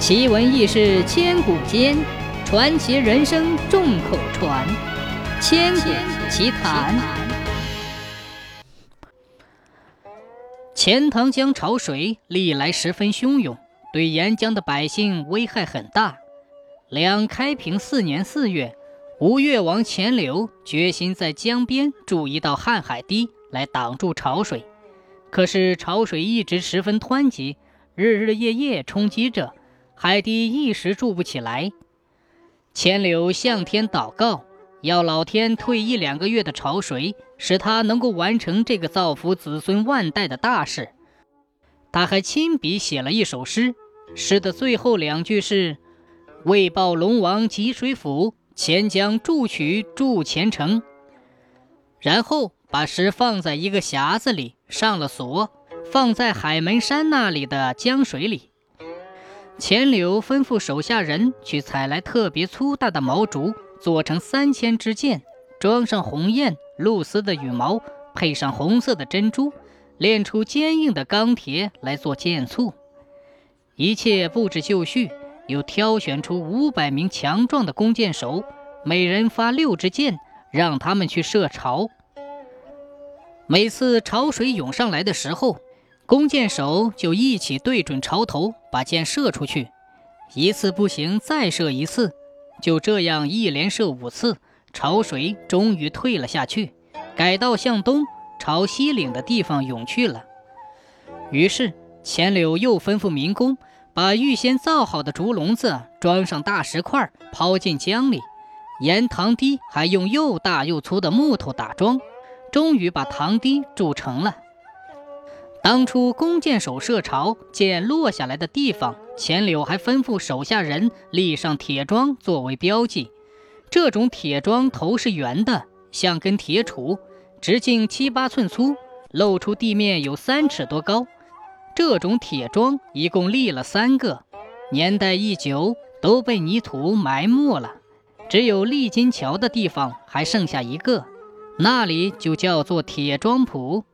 奇闻异事千古间，传奇人生众口传。千古奇谈。钱塘江潮水历来十分汹涌，对沿江的百姓危害很大。两开平四年四月，吴越王钱镠决心在江边筑一道瀚海堤来挡住潮水，可是潮水一直十分湍急，日日夜夜冲击着。海堤一时筑不起来，钱柳向天祷告，要老天退一两个月的潮水，使他能够完成这个造福子孙万代的大事。他还亲笔写了一首诗，诗的最后两句是：“为报龙王汲水府，钱江筑渠筑前城。”然后把诗放在一个匣子里，上了锁，放在海门山那里的江水里。钱柳吩咐手下人去采来特别粗大的毛竹，做成三千支箭，装上红雁、露丝的羽毛，配上红色的珍珠，炼出坚硬的钢铁来做箭簇。一切布置就绪，又挑选出五百名强壮的弓箭手，每人发六支箭，让他们去射潮。每次潮水涌上来的时候，弓箭手就一起对准潮头，把箭射出去。一次不行，再射一次。就这样一连射五次，潮水终于退了下去，改道向东朝西岭的地方涌去了。于是钱柳又吩咐民工，把预先造好的竹笼子装上大石块，抛进江里。沿塘堤还用又大又粗的木头打桩，终于把塘堤筑成了。当初弓箭手射潮，箭落下来的地方，钱柳还吩咐手下人立上铁桩作为标记。这种铁桩头是圆的，像根铁杵，直径七八寸粗，露出地面有三尺多高。这种铁桩一共立了三个，年代一久，都被泥土埋没了。只有立金桥的地方还剩下一个，那里就叫做铁桩铺。